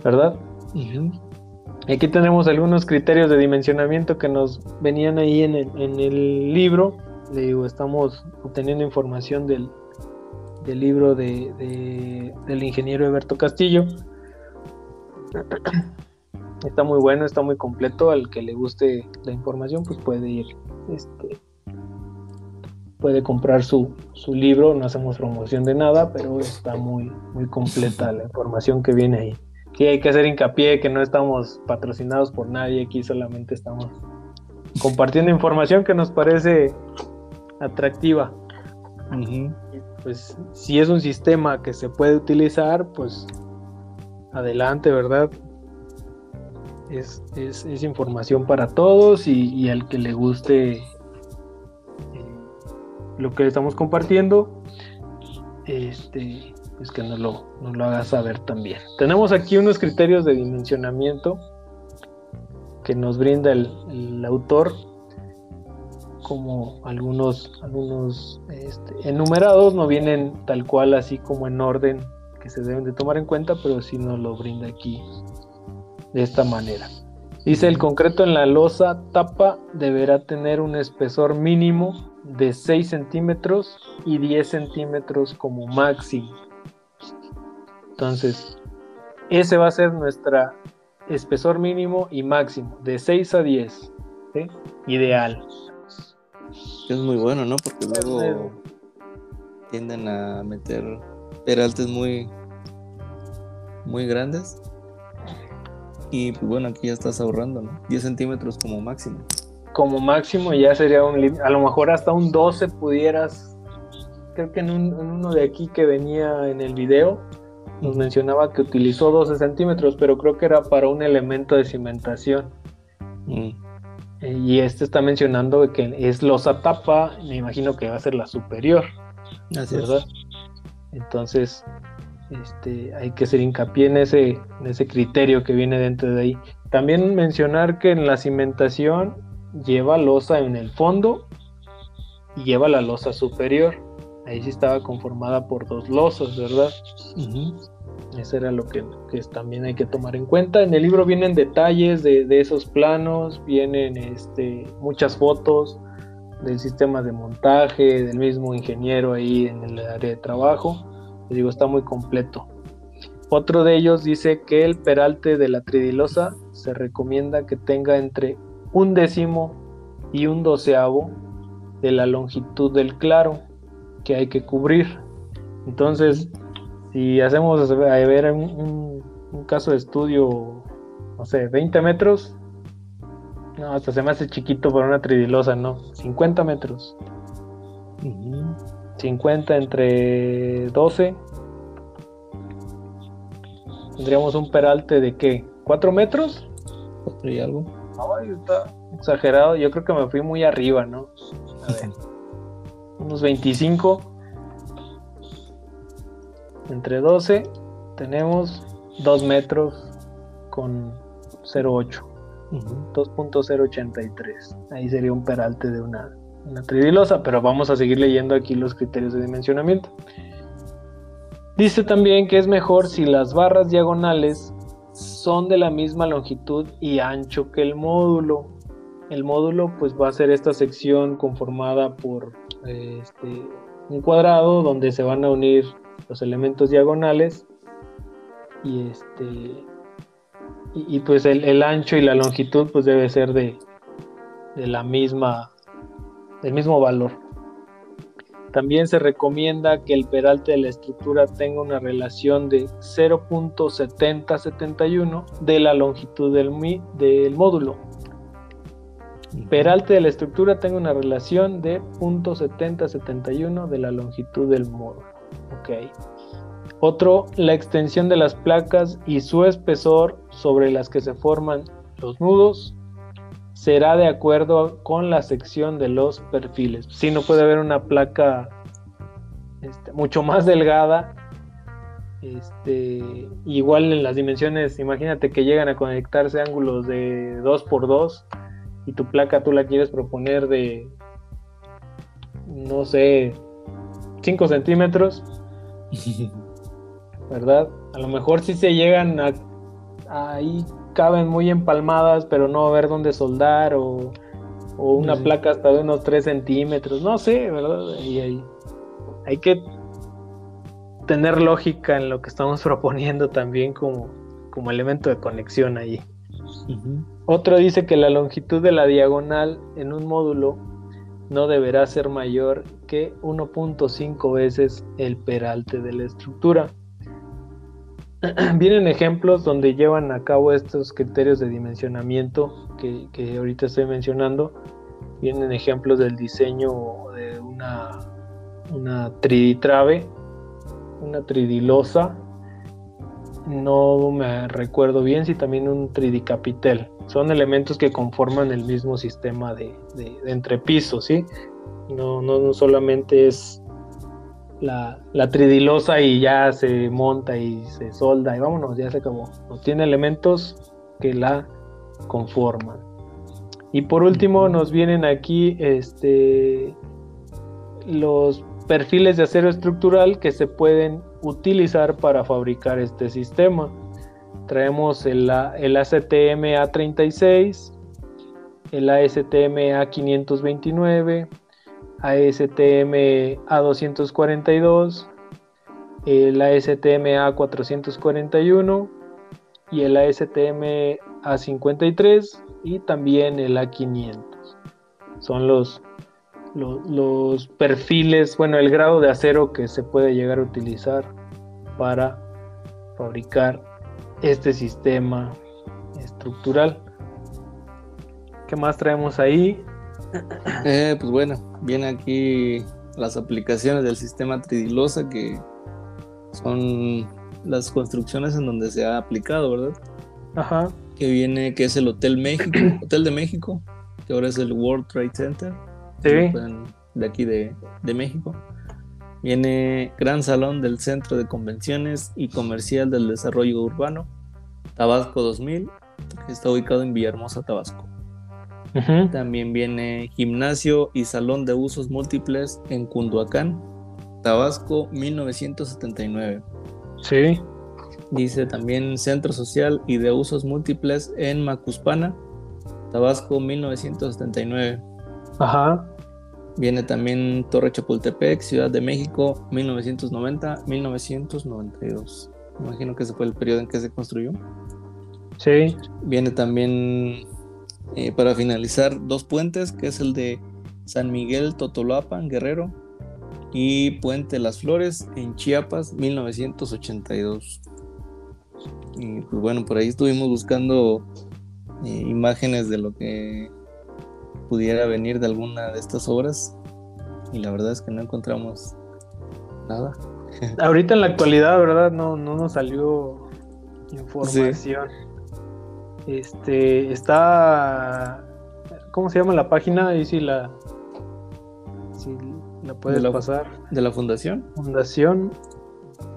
¿verdad? Aquí tenemos algunos criterios de dimensionamiento que nos venían ahí en el, libro. Le digo, estamos obteniendo información del, libro de, del ingeniero Eberto Castillo. Está muy bueno, está muy completo. Al que le guste la información, pues puede ir, este, puede comprar su, su libro. No hacemos promoción de nada, pero está muy, muy completa la información que viene ahí sí hay que hacer hincapié que no estamos patrocinados por nadie, aquí solamente estamos compartiendo información que nos parece atractiva. Pues si es un sistema que se puede utilizar, pues adelante, ¿verdad? Es, información para todos y, al que le guste eh, lo que estamos compartiendo, este, pues que nos lo, lo haga saber también. Tenemos aquí unos criterios de dimensionamiento que nos brinda el, autor como algunos, algunos este, enumerados, no vienen tal cual así como en orden que se deben de tomar en cuenta, pero sí nos lo brinda aquí de esta manera. Dice el concreto en la losa tapa deberá tener un espesor mínimo de 6 centímetros y 10 centímetros como máximo. Entonces, ese va a ser nuestra espesor mínimo y máximo, de 6 a 10. Ideal. Es muy bueno, ¿no? Porque luego tienden a meter peraltes muy, muy grandes. Y pues bueno, aquí ya estás ahorrando, ¿no? 10 centímetros como máximo. Como máximo ya sería un a lo mejor hasta un 12 pudieras. Creo que en, en uno de aquí que venía en el video, nos mencionaba que utilizó 12 centímetros, pero creo que era para un elemento de cimentación. Mm. Eh, y este está mencionando que es losa tapa, me imagino que va a ser la superior. Así ¿verdad? Entonces, este, hay que hacer hincapié en ese, en ese criterio que viene dentro de ahí. También mencionar que en la cimentación lleva losa en el fondo y lleva la losa superior. Ahí sí estaba conformada por dos losas, ¿verdad? Eso era lo que, también hay que tomar en cuenta. En el libro vienen detalles de, esos planos, vienen este, muchas fotos del sistema de montaje, del mismo ingeniero ahí en el área de trabajo. Les digo, está muy completo. Otro de ellos dice que el peralte de la tridilosa se recomienda que tenga entre un décimo y un doceavo de la longitud del claro que hay que cubrir. Entonces, si hacemos a ver un, un- un caso de estudio, no sé, 20 metros, no, hasta se me hace chiquito para una tridilosa, ¿no? 50 metros. 50 entre 12. Tendríamos un peralte de qué? ¿4 metros? Y algo. Ay, está exagerado. Yo creo que me fui muy arriba, ¿no? A ver. Unos 25. Entre 12 tenemos 2 metros con 0,8. Ujú. 2.083. Ahí sería un peralte de una, una tridilosa, pero vamos a seguir leyendo aquí los criterios de dimensionamiento. Dice también que es mejor si las barras diagonales son de la misma longitud y ancho que el módulo. El módulo pues va a ser esta sección conformada por eh, este, un cuadrado donde se van a unir los elementos diagonales y este y, y, pues el, el ancho y la longitud pues debe ser de, de la misma del mismo valor. También se recomienda que el peralte de la estructura tenga una relación de 0.7071 de la longitud del, mi- del módulo. Peralte de la estructura tenga una relación de 0.7071 de la longitud del módulo. Ok. Otro, la extensión de las placas y su espesor sobre las que se forman los nudos será de acuerdo con la sección de los perfiles. Si no puede haber una placa este, mucho más delgada, este, igual en las dimensiones, imagínate que llegan a conectarse ángulos de 2x2 y tu placa tú la quieres proponer de, no sé, 5 centímetros, ¿verdad? A lo mejor sí se llegan a ahí caben muy empalmadas, pero no a haber dónde soldar o, o una Sí. placa hasta de unos 3 centímetros, no sé, ¿verdad? Y hay, hay que tener lógica en lo que estamos proponiendo también como, como elemento de conexión ahí. Otro dice que la longitud de la diagonal en un módulo no deberá ser mayor que 1.5 veces el peralte de la estructura. Vienen ejemplos donde llevan a cabo estos criterios de dimensionamiento que, que ahorita estoy mencionando. Vienen ejemplos del diseño de una, una triditrave, una tridilosa. No me recuerdo bien si también un tridicapitel. Son elementos que conforman el mismo sistema de, de, de entrepisos, ¿sí? No, no, solamente es la, la, tridilosa y ya se monta y se solda y vámonos, ya se acabó. No, tiene elementos que la conforman. Y por último nos vienen aquí este, los perfiles de acero estructural que se pueden utilizar para fabricar este sistema. Traemos el, el ACTM A36, el ASTM A529, ASTM A242, el ASTM A441 y el ASTM A53 y también el A500. Son los, los, los, perfiles, bueno, el grado de acero que se puede llegar a utilizar para fabricar este sistema estructural. ¿Qué más traemos ahí? Eh, pues bueno, viene aquí las aplicaciones del sistema tridilosa que son las construcciones en donde se ha aplicado, ¿verdad? Ajá. Que viene, que es el Hotel México, Hotel de México, que ahora es el World Trade Center. Sí. De aquí de, de México. Viene Gran Salón del Centro de Convenciones y Comercial del Desarrollo Urbano, Tabasco 2000, que está ubicado en Villahermosa, Tabasco. Uh -huh. También viene Gimnasio y Salón de Usos Múltiples en Cunduacán, Tabasco 1979. Sí. Dice también Centro Social y de Usos Múltiples en Macuspana, Tabasco 1979. Ajá. Viene también Torre Chapultepec, Ciudad de México 1990-1992. Imagino que ese fue el periodo en que se construyó. Sí. Viene también eh, para finalizar dos puentes, que es el de San Miguel Totolapan, Guerrero, y Puente Las Flores en Chiapas, 1982. Y pues bueno, por ahí estuvimos buscando eh, imágenes de lo que pudiera venir de alguna de estas obras y la verdad es que no encontramos nada. Ahorita en la actualidad, ¿verdad? No, no nos salió información. Este, está, ¿cómo se llama la página? Ahí sí la, si la puedes pasar. ¿De la fundación? Fundación.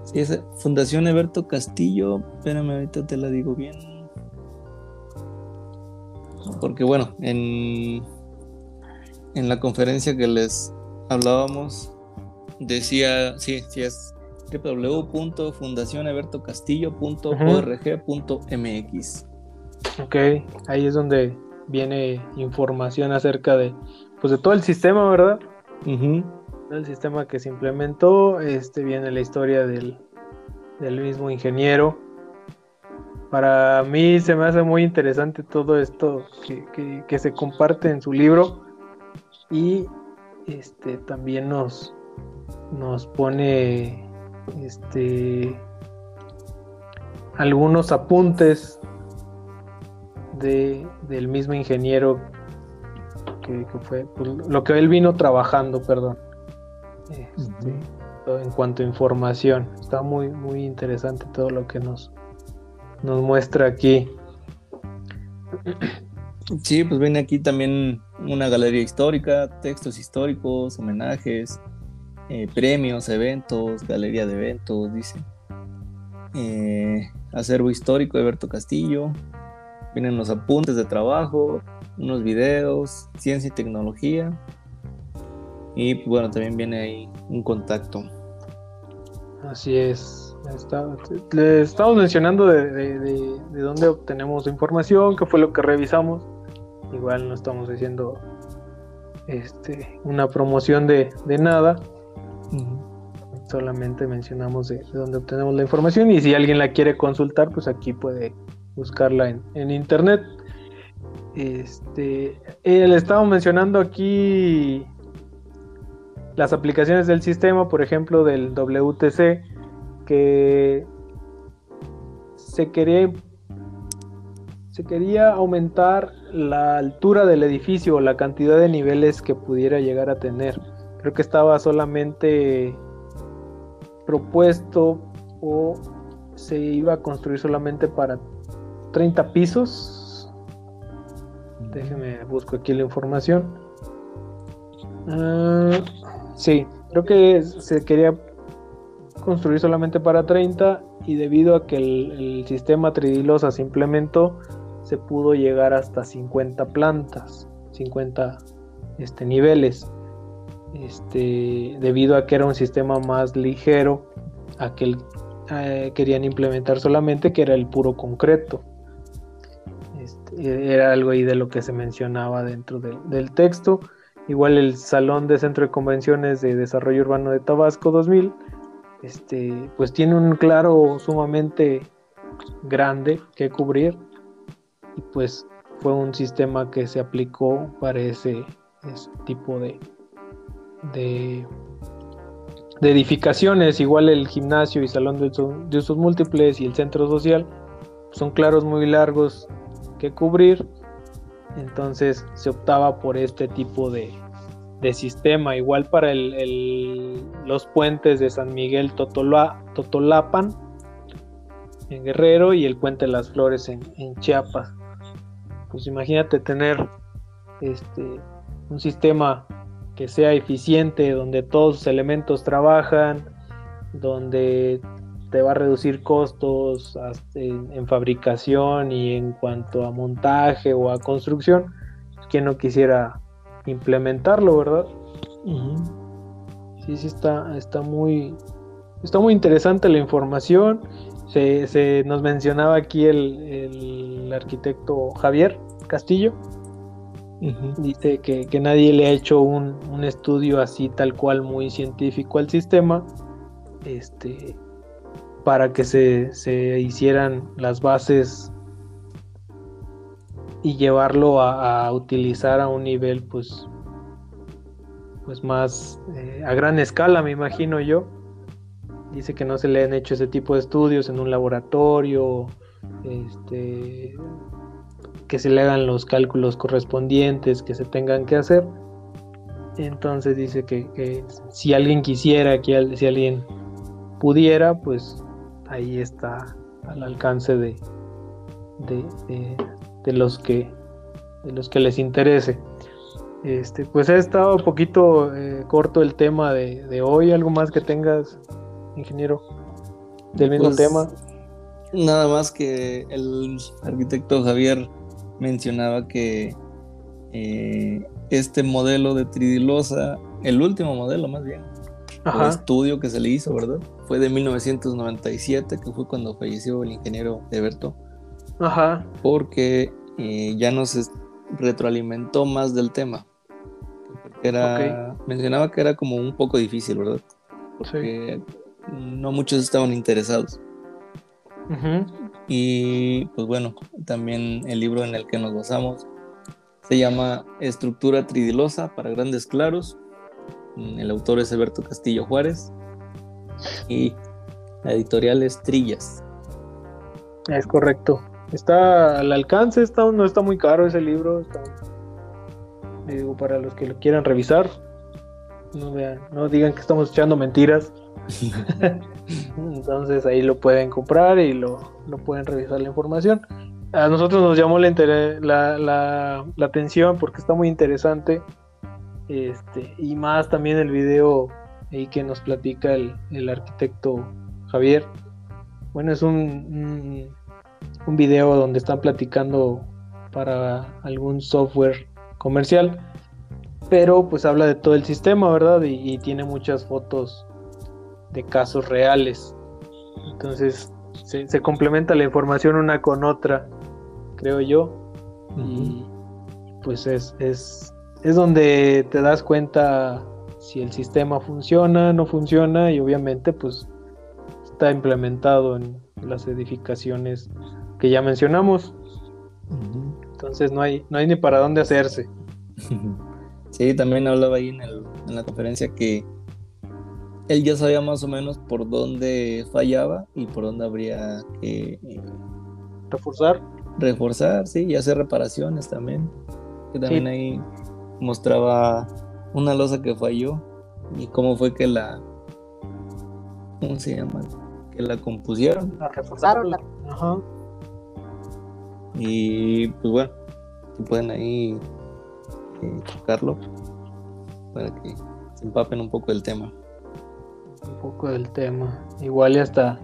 Sí, es Fundación Eberto Castillo. Espérame, ahorita te la digo bien. Porque bueno, en, en la conferencia que les hablábamos, decía, sí, sí es www.fundacionebertocastillo.org.mx. Ok, ahí es donde viene información acerca de, pues de todo el sistema, ¿verdad? El sistema que se implementó, este viene la historia del, del mismo ingeniero. Para mí se me hace muy interesante todo esto que, que se comparte en su libro y este también nos, nos pone este algunos apuntes de, del mismo ingeniero que, fue pues, lo que él vino trabajando, perdón. Este, en cuanto a información, está muy muy interesante todo lo que nos nos muestra aquí. Sí, pues viene aquí también una galería histórica, textos históricos, homenajes, eh, premios, eventos, galería de eventos, dice. Eh, acervo histórico de Berto Castillo. Vienen los apuntes de trabajo, unos videos, ciencia y tecnología. Y pues, bueno, también viene ahí un contacto. Así es. le estamos mencionando de, de, dónde obtenemos información, qué fue lo que revisamos igual no estamos haciendo este, una promoción de, nada. Solamente mencionamos de, dónde obtenemos la información y si alguien la quiere consultar, pues aquí puede buscarla en, internet. Este, eh, le estamos mencionando aquí las aplicaciones del sistema, por ejemplo, del WTC, que se quería se quería aumentar la altura del edificio o la cantidad de niveles que pudiera llegar a tener. Creo que estaba solamente propuesto o se iba a construir solamente para 30 pisos. Déjenme busco aquí la información. Ah, sí, creo que se quería construir solamente para 30 y debido a que el, sistema Tridilosa se implementó, se pudo llegar hasta 50 plantas, 50 este, niveles, este, debido a que era un sistema más ligero a que eh, querían implementar solamente, que era el puro concreto. Este, era algo ahí de lo que se mencionaba dentro del texto. Igual el Salón de Centro de Convenciones de Desarrollo Urbano de Tabasco 2000, este, pues tiene un claro sumamente grande que cubrir y pues fue un sistema que se aplicó para ese, tipo de, de, edificaciones, igual el gimnasio y salón de, usos múltiples y el centro social son claros muy largos que cubrir, entonces se optaba por este tipo de, de sistema, igual para el, los puentes de San Miguel Totolapan en Guerrero y el puente de las Flores en Chiapas pues imagínate tener este, un sistema que sea eficiente, donde todos los elementos trabajan, donde te va a reducir costos en, fabricación y en cuanto a montaje o a construcción, quien no quisiera implementarlo, ¿verdad? Sí, sí está, está muy, está muy interesante la información se, nos mencionaba aquí el, arquitecto Javier Castillo. Dice que, nadie le ha hecho un, estudio así tal cual muy científico al sistema. Este para que se, se hicieran las bases y llevarlo a, utilizar a un nivel pues pues más eh, a gran escala, me imagino yo. Dice que no se le han hecho ese tipo de estudios en un laboratorio, este, que se le hagan los cálculos correspondientes que se tengan que hacer. Entonces dice que, si alguien quisiera, que si alguien pudiera, pues ahí está al alcance de, de, los que de los que les interese. Este, pues ha estado un poquito eh, corto el tema de, hoy. ¿Algo más que tengas, ingeniero? Del mismo pues, tema. Nada más que el arquitecto Javier mencionaba que eh, este modelo de tridilosa, el último modelo más bien, el estudio que se le hizo, ¿verdad? Fue de 1997, que fue cuando falleció el ingeniero Eberto. Ajá. Porque eh, ya no se retroalimentó más del tema. Era, Mencionaba que era como un poco difícil, ¿verdad? Porque no muchos estaban interesados. Y pues bueno, también el libro en el que nos basamos se llama Estructura tridilosa para grandes claros. El autor es Alberto Castillo Juárez. Y la editorial es Trillas. Es correcto. Está al alcance, está, no está muy caro ese libro. digo, para los que lo quieran revisar, no, no digan que estamos echando mentiras. Entonces ahí lo pueden comprar y lo, lo pueden revisar la información a nosotros nos llamó la, la, atención porque está muy interesante. Este, y más también el video ahí que nos platica el, arquitecto Javier. Bueno, es un, un, video donde están platicando para algún software comercial, pero pues habla de todo el sistema, ¿verdad? Y tiene muchas fotos de casos reales. Entonces se, se, complementa la información una con otra creo yo. Y pues es, es, es donde te das cuenta si el sistema funciona, no funciona y obviamente pues está implementado en las edificaciones que ya mencionamos. Entonces no hay, no hay ni para dónde hacerse. Sí, también hablaba ahí en, el, en la conferencia que él ya sabía más o menos por dónde fallaba y por dónde habría que eh, reforzar reforzar, sí, y hacer reparaciones también. Que también ahí mostraba una losa que falló y cómo fue que la. ¿Cómo se llama? Que la compusieron. La reforzaron. Ajá. Y pues bueno, pueden ahí eh, tocarlo para que se empapen un poco del tema. Un poco del tema. Igual ya está.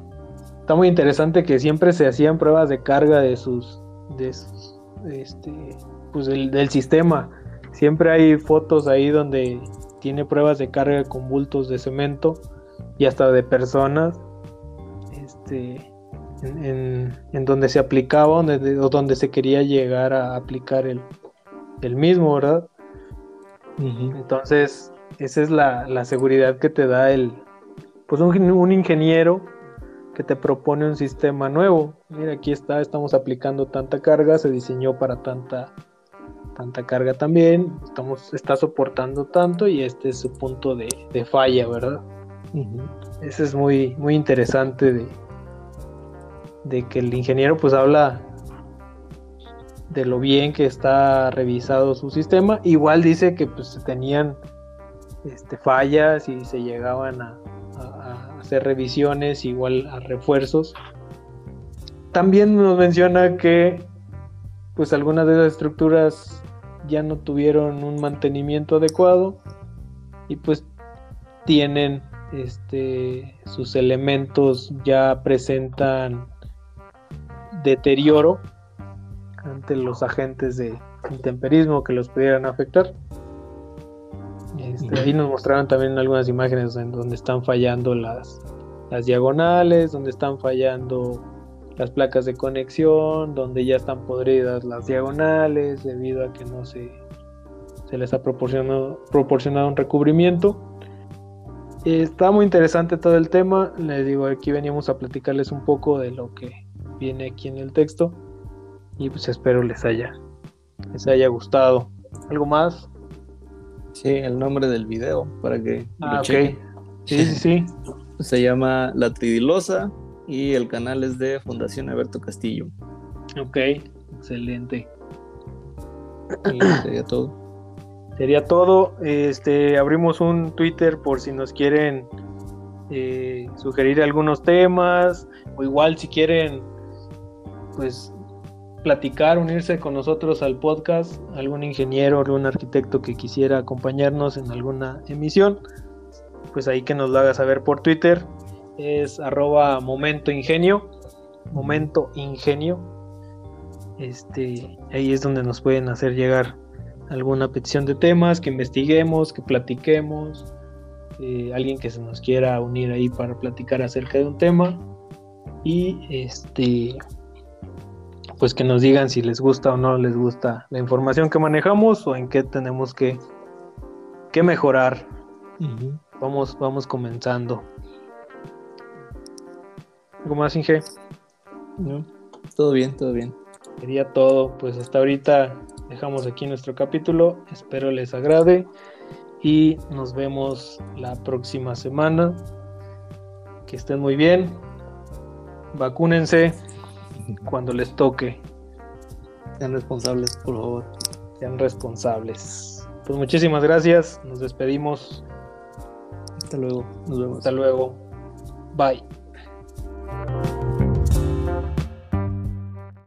Está muy interesante que siempre se hacían pruebas de carga de sus de, este, pues del, sistema. Siempre hay fotos ahí donde tiene pruebas de carga con bultos de cemento y hasta de personas este, en, donde se aplicaba donde, o donde se quería llegar a aplicar el, el mismo, ¿verdad? Entonces, esa es la, la, seguridad que te da el, pues un, un ingeniero que te propone un sistema nuevo. Mira, aquí está, estamos aplicando tanta carga, se diseñó para tanta tanta carga también, estamos, está soportando tanto y este es su punto de, falla, ¿verdad? Ese es muy, muy interesante de, de que el ingeniero pues habla de lo bien que está revisado su sistema. Igual dice que pues tenían este, fallas y se llegaban a, revisiones, igual a refuerzos. También nos menciona que pues algunas de esas estructuras ya no tuvieron un mantenimiento adecuado y pues tienen este sus elementos ya presentan deterioro ante los agentes de intemperismo que los pudieran afectar. Este, ahí nos mostraron también algunas imágenes en donde están fallando las, las diagonales, donde están fallando las placas de conexión, donde ya están podridas las diagonales debido a que no se, se les ha proporcionado, proporcionado un recubrimiento. Está muy interesante todo el tema. Les digo, aquí veníamos a platicarles un poco de lo que viene aquí en el texto. Y pues espero les haya, les haya gustado. ¿Algo más? Sí, el nombre del video para que Ah, lo ok. chequen. Sí, sí, sí. Se llama La Tridilosa y el canal es de Fundación Alberto Castillo. Ok, excelente. Y sería todo. Sería todo. Este, abrimos un Twitter por si nos quieren eh, sugerir algunos temas o igual si quieren, pues platicar, unirse con nosotros al podcast, algún ingeniero, algún arquitecto que quisiera acompañarnos en alguna emisión, pues ahí que nos lo haga saber por Twitter. Es arroba momento ingenio. Momento ingenio. Este, ahí es donde nos pueden hacer llegar alguna petición de temas, que investiguemos, que platiquemos, alguien que se nos quiera unir ahí para platicar acerca de un tema y este pues que nos digan si les gusta o no les gusta la información que manejamos o en qué tenemos que, que mejorar. Vamos, vamos comenzando. ¿Algo más, Inge? ¿No? Todo bien, todo bien. Sería todo. Pues hasta ahorita dejamos aquí nuestro capítulo. Espero les agrade. Y nos vemos la próxima semana. Que estén muy bien. Vacúnense cuando les toque. Sean responsables, por favor. Sean responsables. Pues muchísimas gracias. Nos despedimos. Hasta luego. Nos vemos. Hasta luego. Bye.